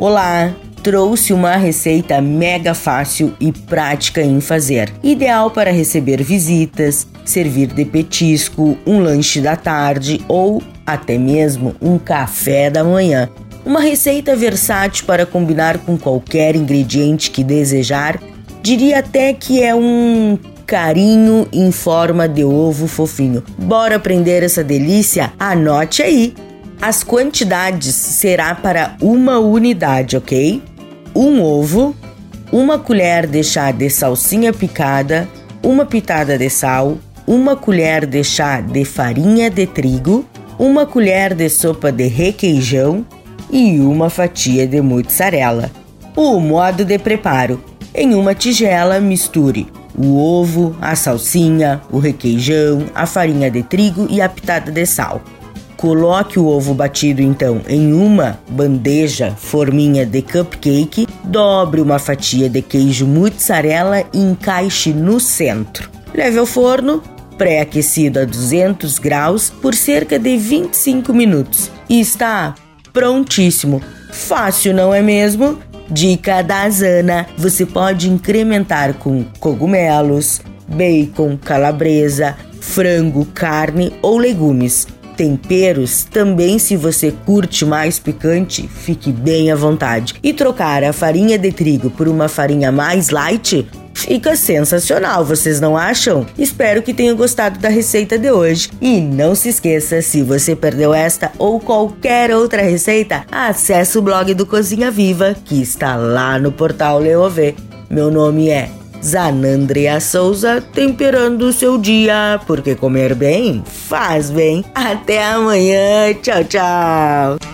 Olá! Trouxe uma receita mega fácil e prática em fazer. Ideal para receber visitas, servir de petisco, um lanche da tarde ou até mesmo um café da manhã. Uma receita versátil para combinar com qualquer ingrediente que desejar. Diria até que é um carinho em forma de ovo fofinho. Bora aprender essa delícia? Anote aí! As quantidades será para uma unidade, ok? Um ovo, uma colher de chá de salsinha picada, uma pitada de sal, uma colher de chá de farinha de trigo, uma colher de sopa de requeijão e uma fatia de mozzarella. O modo de preparo: em uma tigela misture o ovo, a salsinha, o requeijão, a farinha de trigo e a pitada de sal. Coloque o ovo batido então em uma bandeja forminha de cupcake, dobre uma fatia de queijo mozzarella e encaixe no centro. Leve ao forno pré-aquecido a 200 graus por cerca de 25 minutos e está prontíssimo. Fácil, não é mesmo? Dica da Zana: você pode incrementar com cogumelos, bacon, calabresa, frango, carne ou legumes. Temperos também, se você curte mais picante, fique bem à vontade. E trocar a farinha de trigo por uma farinha mais light Fica sensacional, vocês não acham? Espero que tenham gostado da receita de hoje. E não se esqueça, se você perdeu esta ou qualquer outra receita, acesse o blog do Cozinha Viva, que está lá no portal Leovê. Meu nome é Zanandria Souza, temperando o seu dia, porque comer bem faz bem. Até amanhã, tchau, tchau!